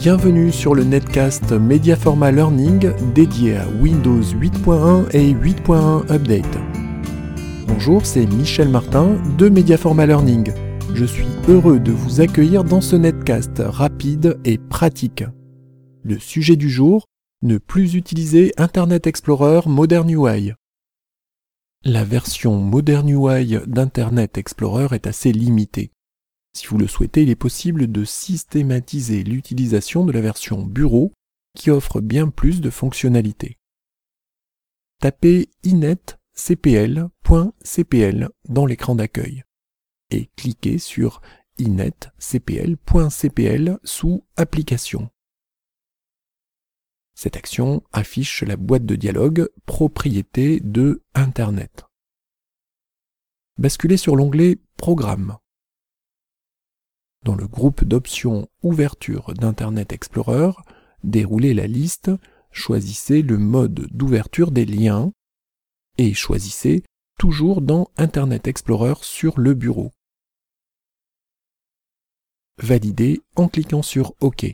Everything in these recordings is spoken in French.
Bienvenue sur le netcast Mediaforma Learning dédié à Windows 8.1 et 8.1 Update. Bonjour, c'est Michel Martin de Mediaforma Learning. Je suis heureux de vous accueillir dans ce netcast rapide et pratique. Le sujet du jour, ne plus utiliser Internet Explorer Modern UI. La version Modern UI d'Internet Explorer est assez limitée. Si vous le souhaitez, il est possible de systématiser l'utilisation de la version bureau qui offre bien plus de fonctionnalités. Tapez inetcpl.cpl dans l'écran d'accueil et cliquez sur inetcpl.cpl sous Applications. Cette action affiche la boîte de dialogue Propriétés de Internet. Basculez sur l'onglet Programme. Dans le groupe d'options Ouverture d'Internet Explorer, déroulez la liste, choisissez le mode d'ouverture des liens et choisissez toujours dans Internet Explorer sur le bureau. Validez en cliquant sur OK.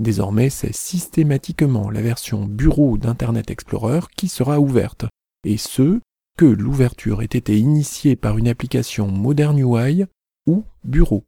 Désormais, c'est systématiquement la version bureau d'Internet Explorer qui sera ouverte, et ce, que l'ouverture ait été initiée par une application Modern UI ou bureau.